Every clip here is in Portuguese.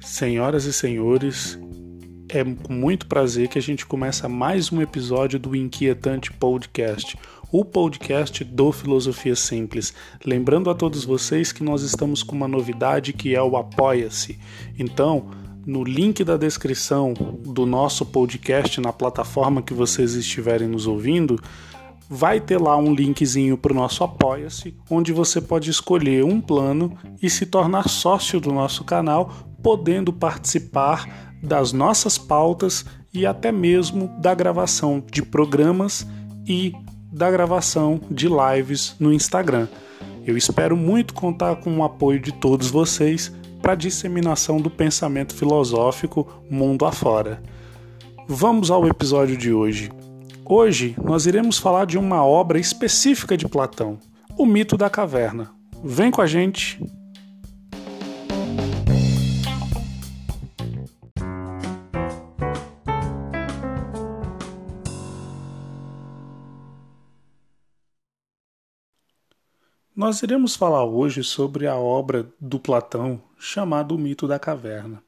Senhoras e senhores, é com muito prazer que a gente começa mais um episódio do Inquietante Podcast, o podcast do Filosofia Simples. Lembrando a todos vocês que nós estamos com uma novidade que é o Apoia-se. Então, no link da descrição do nosso podcast na plataforma que vocês estiverem nos ouvindo, vai ter lá um linkzinho para o nosso Apoia-se, onde você pode escolher um plano e se tornar sócio do nosso canal, podendo participar das nossas pautas e até mesmo da gravação de programas e da gravação de lives no Instagram. Eu espero muito contar com o apoio de todos vocês para a disseminação do pensamento filosófico mundo afora. Vamos ao episódio de hoje. Hoje nós iremos falar de uma obra específica de Platão, o mito da caverna. Vem com a gente! Nós iremos falar hoje sobre a obra do Platão chamada O Mito da Caverna.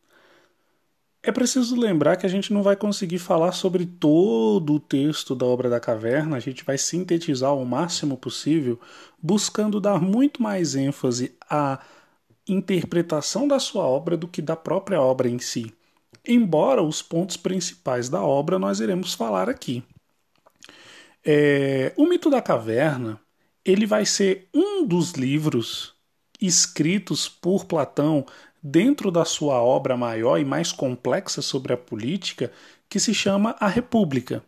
É preciso lembrar que a gente não vai conseguir falar sobre todo o texto da obra da caverna, a gente vai sintetizar o máximo possível, buscando dar muito mais ênfase à interpretação da sua obra do que da própria obra em si. Embora os pontos principais da obra nós iremos falar aqui. É, o Mito da Caverna ele vai ser um dos livros escritos por Platão dentro da sua obra maior e mais complexa sobre a política, que se chama A República.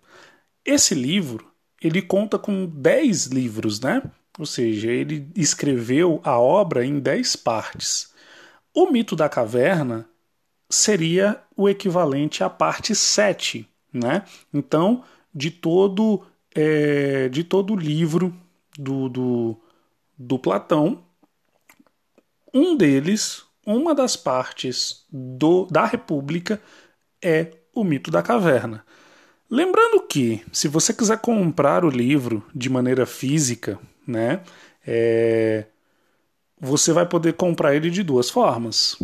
Esse livro, ele conta com 10 livros, né? Ou seja, ele escreveu a obra em 10 partes. O mito da caverna seria o equivalente à parte 7, né? Então, de todo é, de todo o livro do, do, do Platão. Um deles, uma das partes do, da República, é o mito da caverna. Lembrando que, se você quiser comprar o livro de maneira física, né, é, você vai poder comprar ele de duas formas.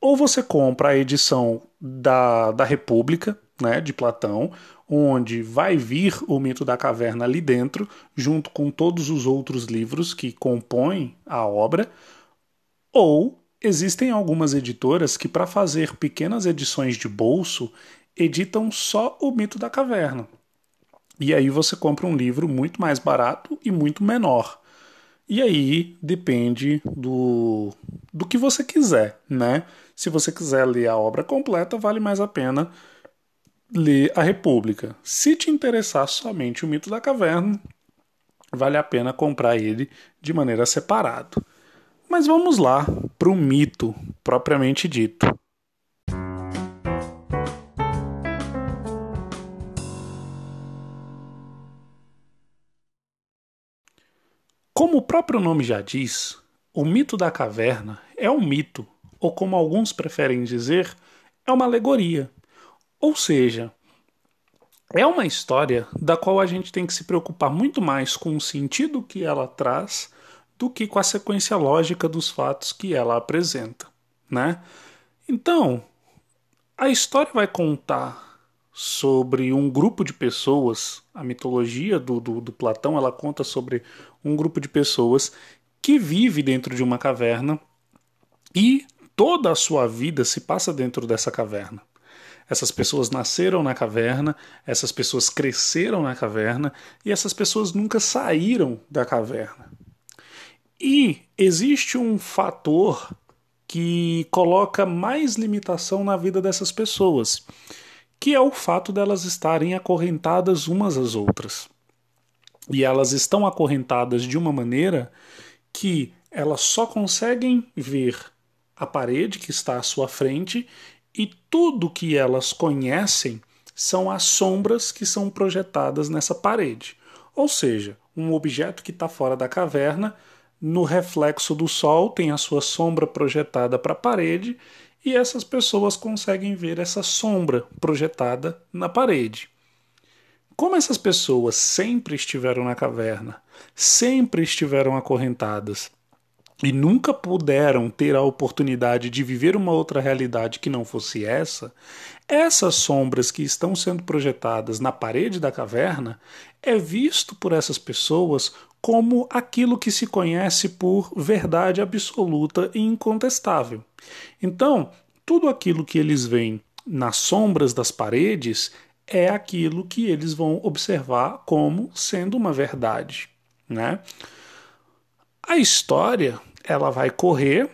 Ou você compra a edição da, da República, né, de Platão, onde vai vir o mito da caverna ali dentro, junto com todos os outros livros que compõem a obra, ou existem algumas editoras que, para fazer pequenas edições de bolso, editam só o mito da caverna. E aí você compra um livro muito mais barato e muito menor. E aí depende do, do que você quiser, né? Se você quiser ler a obra completa, vale mais a pena ler A República. Se te interessar somente o mito da caverna, vale a pena comprar ele de maneira separada. Mas vamos lá para o mito propriamente dito. Como o próprio nome já diz, o mito da caverna é um mito, ou como alguns preferem dizer, é uma alegoria ou seja, é uma história da qual a gente tem que se preocupar muito mais com o sentido que ela traz do que com a sequência lógica dos fatos que ela apresenta, né? Então, a história vai contar sobre um grupo de pessoas, a mitologia do, do, do Platão ela conta sobre um grupo de pessoas que vive dentro de uma caverna e toda a sua vida se passa dentro dessa caverna. Essas pessoas nasceram na caverna, essas pessoas cresceram na caverna e essas pessoas nunca saíram da caverna. E existe um fator que coloca mais limitação na vida dessas pessoas, que é o fato delas estarem acorrentadas umas às outras. E elas estão acorrentadas de uma maneira que elas só conseguem ver a parede que está à sua frente e tudo que elas conhecem são as sombras que são projetadas nessa parede. Ou seja, um objeto que está fora da caverna, no reflexo do sol, tem a sua sombra projetada para a parede e essas pessoas conseguem ver essa sombra projetada na parede. como essas pessoas sempre estiveram na caverna, sempre estiveram acorrentadas e nunca puderam ter a oportunidade de viver uma outra realidade que não fosse essa, essas sombras que estão sendo projetadas na parede da caverna é visto por essas pessoas como aquilo que se conhece por verdade absoluta e incontestável. Então, tudo aquilo que eles veem nas sombras das paredes é aquilo que eles vão observar como sendo uma verdade, né? A história ela vai correr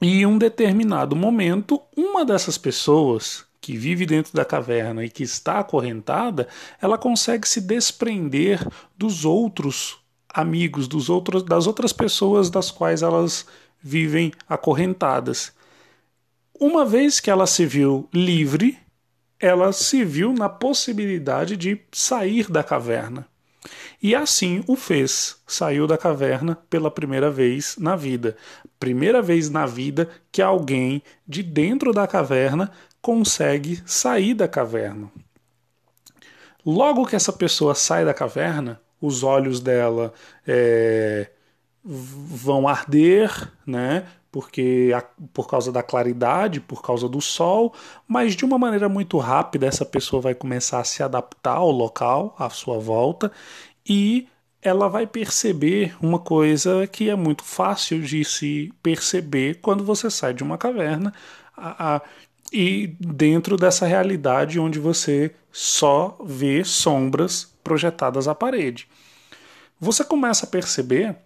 e em um determinado momento uma dessas pessoas que vive dentro da caverna e que está acorrentada, ela consegue se desprender dos outros amigos, dos outros, das outras pessoas das quais elas vivem acorrentadas. Uma vez que ela se viu livre, ela se viu na possibilidade de sair da caverna. E assim o fez. Saiu da caverna pela primeira vez na vida. Primeira vez na vida que alguém de dentro da caverna consegue sair da caverna. Logo que essa pessoa sai da caverna, os olhos dela é, vão arder, né? porque por causa da claridade, por causa do sol, mas de uma maneira muito rápida essa pessoa vai começar a se adaptar ao local, à sua volta, e ela vai perceber uma coisa que é muito fácil de se perceber quando você sai de uma caverna a, a, e dentro dessa realidade onde você só vê sombras projetadas à parede. Você começa a perceber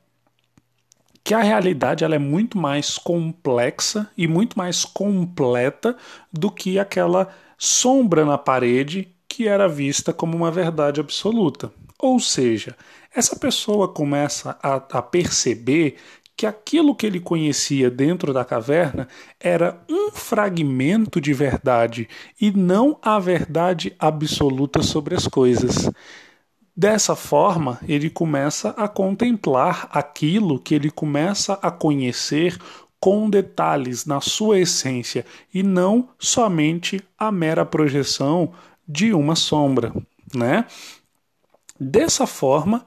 que a realidade ela é muito mais complexa e muito mais completa do que aquela sombra na parede que era vista como uma verdade absoluta. Ou seja, essa pessoa começa a, a perceber que aquilo que ele conhecia dentro da caverna era um fragmento de verdade e não a verdade absoluta sobre as coisas. Dessa forma, ele começa a contemplar aquilo que ele começa a conhecer com detalhes na sua essência e não somente a mera projeção de uma sombra, né? Dessa forma,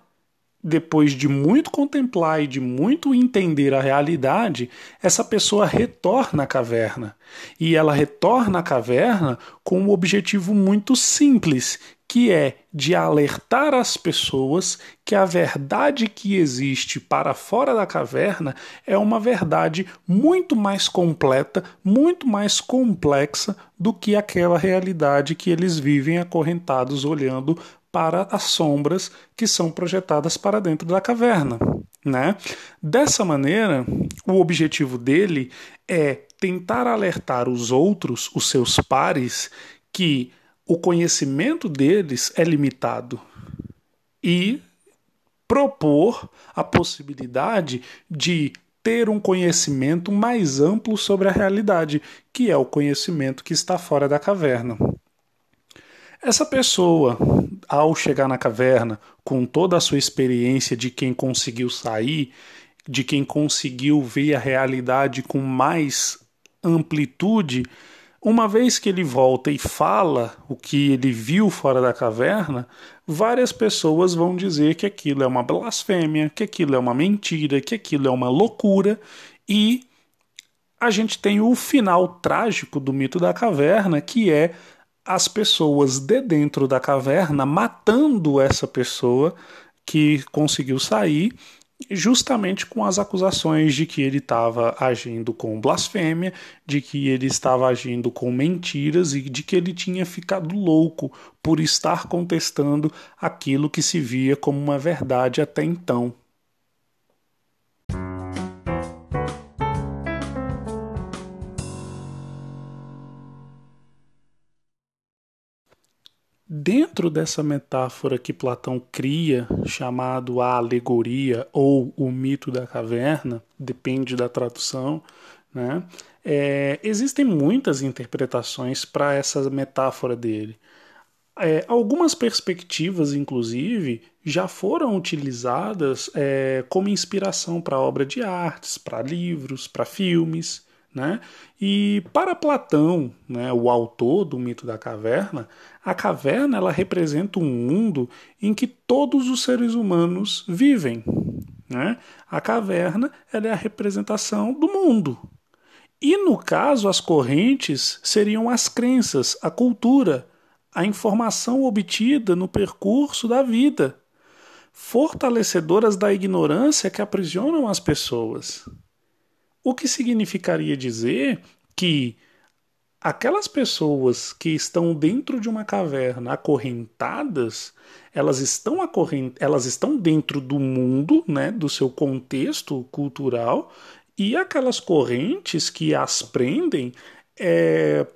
depois de muito contemplar e de muito entender a realidade, essa pessoa retorna à caverna. E ela retorna à caverna com um objetivo muito simples, que é de alertar as pessoas que a verdade que existe para fora da caverna é uma verdade muito mais completa, muito mais complexa do que aquela realidade que eles vivem acorrentados olhando para as sombras que são projetadas para dentro da caverna. Né? Dessa maneira, o objetivo dele é tentar alertar os outros, os seus pares, que o conhecimento deles é limitado e propor a possibilidade de ter um conhecimento mais amplo sobre a realidade, que é o conhecimento que está fora da caverna. Essa pessoa, ao chegar na caverna, com toda a sua experiência de quem conseguiu sair, de quem conseguiu ver a realidade com mais amplitude, uma vez que ele volta e fala o que ele viu fora da caverna, várias pessoas vão dizer que aquilo é uma blasfêmia, que aquilo é uma mentira, que aquilo é uma loucura e a gente tem o final trágico do mito da caverna, que é as pessoas de dentro da caverna matando essa pessoa que conseguiu sair justamente com as acusações de que ele estava agindo com blasfêmia, de que ele estava agindo com mentiras e de que ele tinha ficado louco por estar contestando aquilo que se via como uma verdade até então. Dentro dessa metáfora que Platão cria, chamado a alegoria ou o mito da caverna, depende da tradução, né? É, existem muitas interpretações para essa metáfora dele. É, algumas perspectivas, inclusive, já foram utilizadas é, como inspiração para obra de artes, para livros, para filmes. Né? E para Platão, né, o autor do mito da caverna, a caverna ela representa um mundo em que todos os seres humanos vivem. Né? A caverna ela é a representação do mundo. E no caso, as correntes seriam as crenças, a cultura, a informação obtida no percurso da vida, fortalecedoras da ignorância que aprisionam as pessoas. O que significaria dizer que aquelas pessoas que estão dentro de uma caverna acorrentadas, elas estão acorrent... elas estão dentro do mundo, né, do seu contexto cultural, e aquelas correntes que as prendem, é...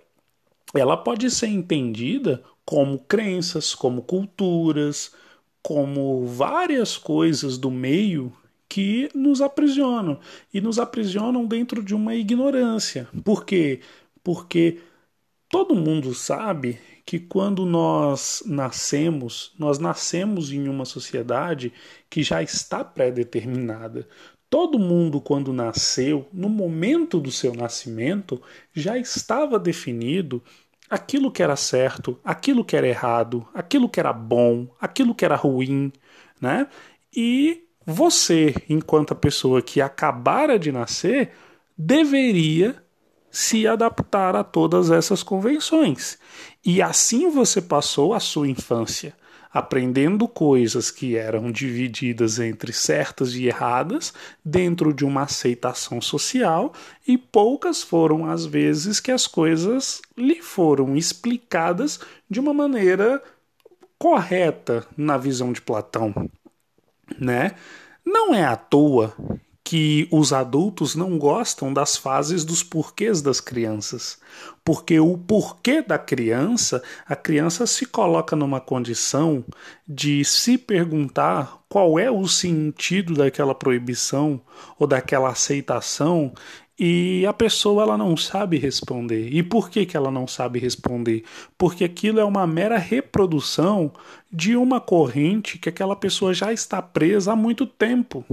ela pode ser entendida como crenças, como culturas, como várias coisas do meio que nos aprisionam e nos aprisionam dentro de uma ignorância. Por quê? Porque todo mundo sabe que quando nós nascemos, nós nascemos em uma sociedade que já está pré-determinada. Todo mundo, quando nasceu, no momento do seu nascimento, já estava definido aquilo que era certo, aquilo que era errado, aquilo que era bom, aquilo que era ruim, né? E você, enquanto a pessoa que acabara de nascer, deveria se adaptar a todas essas convenções. E assim você passou a sua infância, aprendendo coisas que eram divididas entre certas e erradas dentro de uma aceitação social, e poucas foram as vezes que as coisas lhe foram explicadas de uma maneira correta na visão de Platão né? Não é à toa que os adultos não gostam das fases dos porquês das crianças. Porque o porquê da criança, a criança se coloca numa condição de se perguntar qual é o sentido daquela proibição ou daquela aceitação e a pessoa ela não sabe responder. E por que, que ela não sabe responder? Porque aquilo é uma mera reprodução de uma corrente que aquela pessoa já está presa há muito tempo.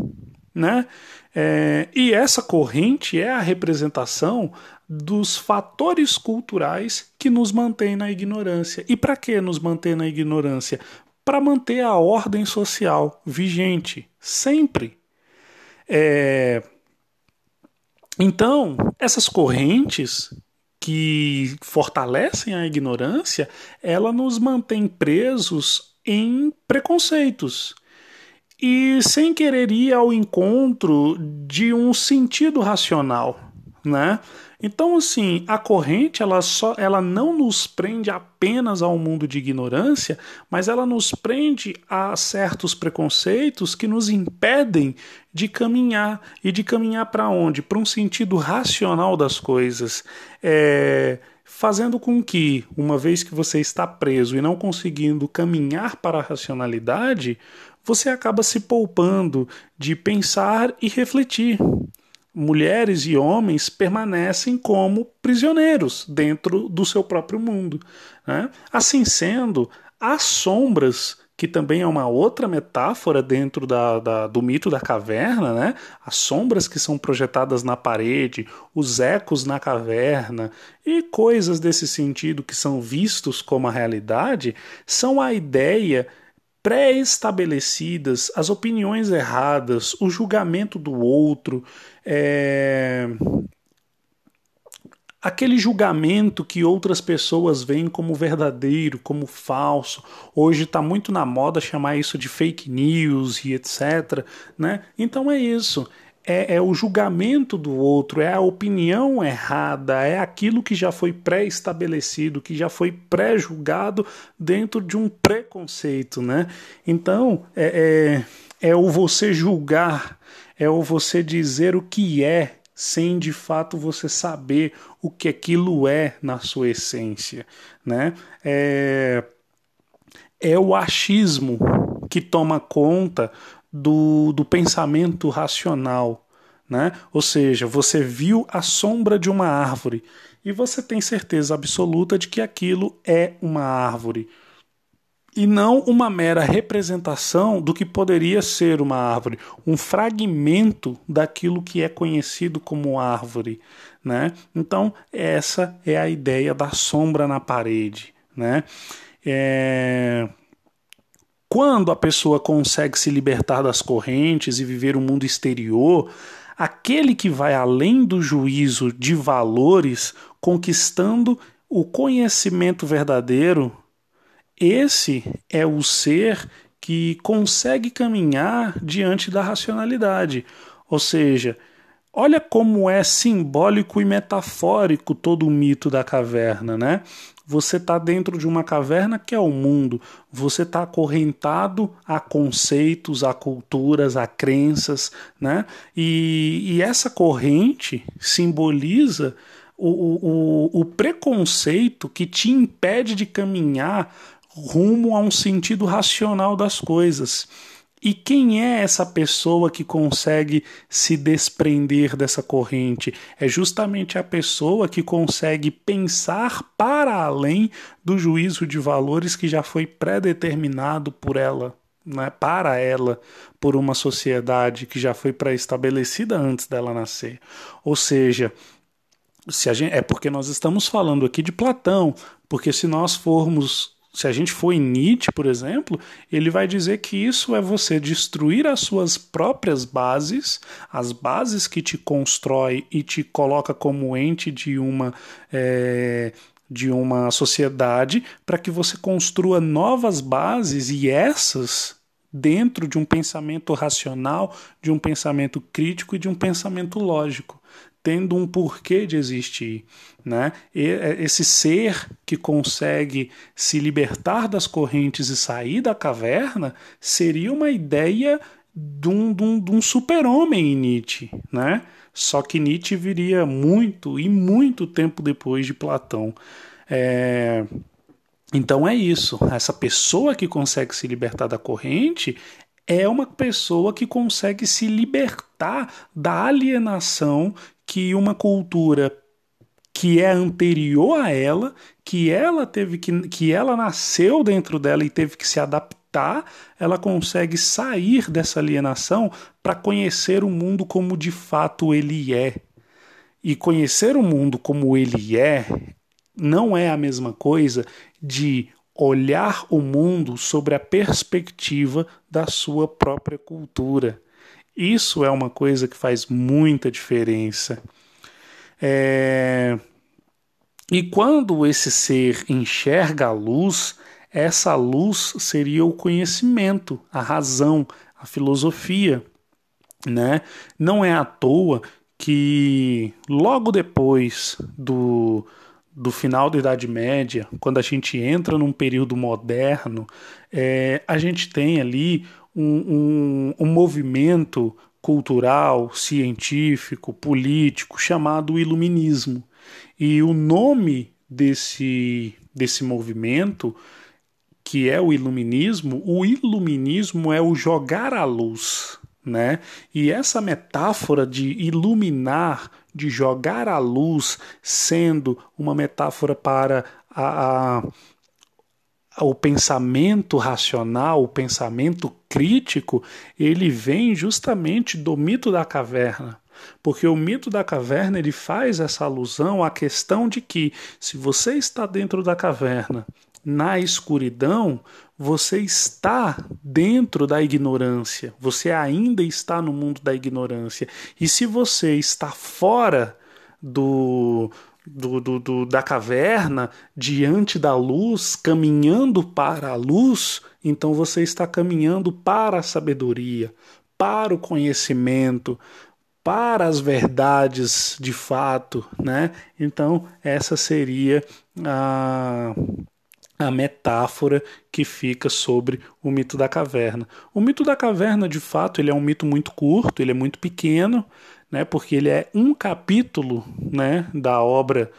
Né? É, e essa corrente é a representação dos fatores culturais que nos mantêm na ignorância. E para que nos manter na ignorância? Para manter a ordem social vigente, sempre. É, então, essas correntes que fortalecem a ignorância, ela nos mantém presos em preconceitos e sem querer ir ao encontro de um sentido racional, né? Então, assim, a corrente ela só ela não nos prende apenas ao mundo de ignorância, mas ela nos prende a certos preconceitos que nos impedem de caminhar e de caminhar para onde? Para um sentido racional das coisas. É, fazendo com que, uma vez que você está preso e não conseguindo caminhar para a racionalidade, você acaba se poupando de pensar e refletir mulheres e homens permanecem como prisioneiros dentro do seu próprio mundo. Né? Assim sendo, as sombras, que também é uma outra metáfora dentro da, da, do mito da caverna, né? as sombras que são projetadas na parede, os ecos na caverna e coisas desse sentido que são vistos como a realidade, são a ideia pré-estabelecidas, as opiniões erradas, o julgamento do outro, é... aquele julgamento que outras pessoas veem como verdadeiro, como falso. Hoje está muito na moda chamar isso de fake news e etc. Né? Então é isso é, é, o julgamento do outro, é a opinião errada, é aquilo que já foi pré-estabelecido, que já foi pré-julgado dentro de um preconceito, né? Então, é, é, é o você julgar, é o você dizer o que é, sem de fato você saber o que aquilo é na sua essência, né? É, é o achismo que toma conta do, do pensamento racional. Né? Ou seja, você viu a sombra de uma árvore e você tem certeza absoluta de que aquilo é uma árvore. e não uma mera representação do que poderia ser uma árvore, um fragmento daquilo que é conhecido como árvore. Né? Então, essa é a ideia da sombra na parede. Né? É... Quando a pessoa consegue se libertar das correntes e viver o um mundo exterior, aquele que vai além do juízo de valores, conquistando o conhecimento verdadeiro, esse é o ser que consegue caminhar diante da racionalidade. Ou seja, olha como é simbólico e metafórico todo o mito da caverna, né? Você está dentro de uma caverna que é o mundo. Você está acorrentado a conceitos, a culturas, a crenças, né? E, e essa corrente simboliza o, o, o preconceito que te impede de caminhar rumo a um sentido racional das coisas. E quem é essa pessoa que consegue se desprender dessa corrente? É justamente a pessoa que consegue pensar para além do juízo de valores que já foi predeterminado por ela, né? para ela, por uma sociedade que já foi pré-estabelecida antes dela nascer. Ou seja, se gente, é porque nós estamos falando aqui de Platão, porque se nós formos se a gente for em Nietzsche, por exemplo, ele vai dizer que isso é você destruir as suas próprias bases, as bases que te constrói e te coloca como ente de uma. É, de uma sociedade para que você construa novas bases e essas dentro de um pensamento racional, de um pensamento crítico e de um pensamento lógico tendo um porquê de existir. Né? É, esse ser que consegue se libertar das correntes e sair da caverna seria uma ideia de um, um, um super-homem em Nietzsche. Né? Só que Nietzsche viria muito e muito tempo depois de Platão. É... Então é isso. Essa pessoa que consegue se libertar da corrente é uma pessoa que consegue se libertar da alienação que uma cultura que é anterior a ela, que ela teve que, que ela nasceu dentro dela e teve que se adaptar, ela consegue sair dessa alienação para conhecer o mundo como de fato ele é. E conhecer o mundo como ele é não é a mesma coisa de olhar o mundo sobre a perspectiva da sua própria cultura. Isso é uma coisa que faz muita diferença. É... E quando esse ser enxerga a luz, essa luz seria o conhecimento, a razão, a filosofia. Né? Não é à toa que logo depois do, do final da Idade Média, quando a gente entra num período moderno, é, a gente tem ali um, um, movimento cultural, científico, político chamado Iluminismo. E o nome desse, desse movimento, que é o Iluminismo, o Iluminismo é o jogar a luz. Né? E essa metáfora de iluminar, de jogar a luz, sendo uma metáfora para a, a o pensamento racional, o pensamento crítico, ele vem justamente do mito da caverna. Porque o mito da caverna ele faz essa alusão à questão de que se você está dentro da caverna, na escuridão, você está dentro da ignorância, você ainda está no mundo da ignorância. E se você está fora do, do, do, do, da caverna, diante da luz, caminhando para a luz, então você está caminhando para a sabedoria, para o conhecimento, para as verdades de fato, né? Então, essa seria a, a metáfora que fica sobre o mito da caverna. O mito da caverna, de fato, ele é um mito muito curto, ele é muito pequeno, né, porque ele é um capítulo né, da obra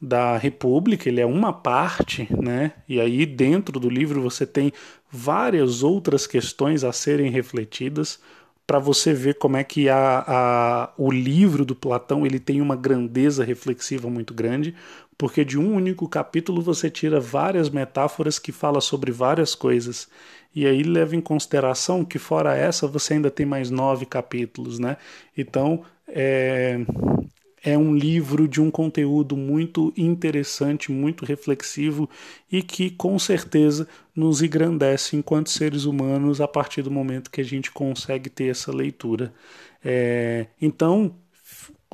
da República, ele é uma parte, né, e aí dentro do livro você tem várias outras questões a serem refletidas para você ver como é que a, a, o livro do Platão ele tem uma grandeza reflexiva muito grande, porque de um único capítulo você tira várias metáforas que falam sobre várias coisas. E aí leva em consideração que fora essa você ainda tem mais nove capítulos, né? Então é, é um livro de um conteúdo muito interessante, muito reflexivo e que com certeza nos engrandece enquanto seres humanos a partir do momento que a gente consegue ter essa leitura. É, então,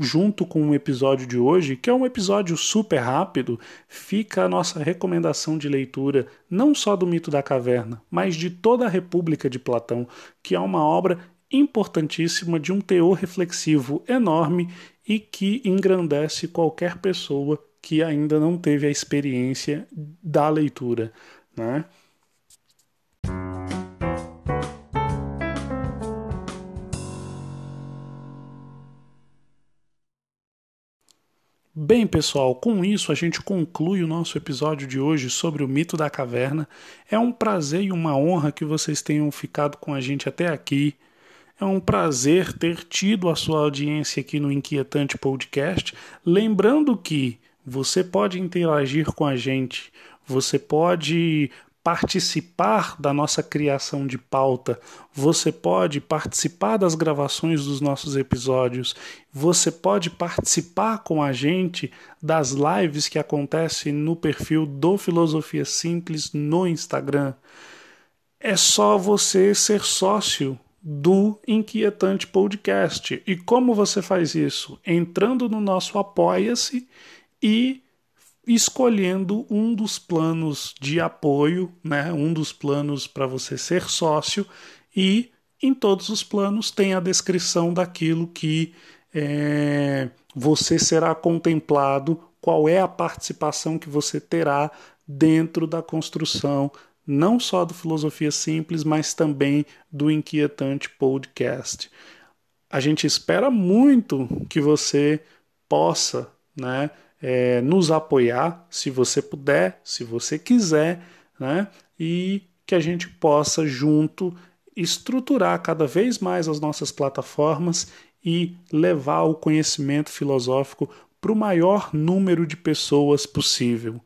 junto com o episódio de hoje, que é um episódio super rápido, fica a nossa recomendação de leitura não só do Mito da Caverna, mas de toda a República de Platão, que é uma obra importantíssima de um teor reflexivo enorme e que engrandece qualquer pessoa que ainda não teve a experiência da leitura, né? Bem, pessoal, com isso a gente conclui o nosso episódio de hoje sobre o mito da caverna. É um prazer e uma honra que vocês tenham ficado com a gente até aqui. É um prazer ter tido a sua audiência aqui no Inquietante Podcast. Lembrando que você pode interagir com a gente, você pode participar da nossa criação de pauta, você pode participar das gravações dos nossos episódios, você pode participar com a gente das lives que acontecem no perfil do Filosofia Simples no Instagram. É só você ser sócio do Inquietante Podcast. E como você faz isso? Entrando no nosso Apoia-se e escolhendo um dos planos de apoio, né? um dos planos para você ser sócio, e em todos os planos tem a descrição daquilo que é, você será contemplado, qual é a participação que você terá dentro da construção não só do Filosofia Simples, mas também do Inquietante Podcast. A gente espera muito que você possa né, é, nos apoiar, se você puder, se você quiser, né, e que a gente possa junto estruturar cada vez mais as nossas plataformas e levar o conhecimento filosófico para o maior número de pessoas possível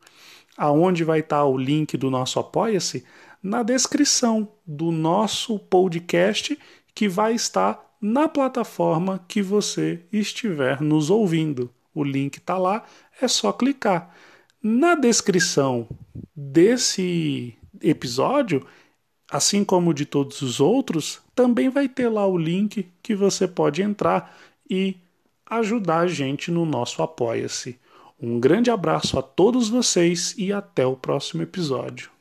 aonde vai estar o link do nosso Apoia-se? Na descrição do nosso podcast, que vai estar na plataforma que você estiver nos ouvindo. O link está lá, é só clicar. Na descrição desse episódio, assim como de todos os outros, também vai ter lá o link que você pode entrar e ajudar a gente no nosso Apoia-se. Um grande abraço a todos vocês e até o próximo episódio.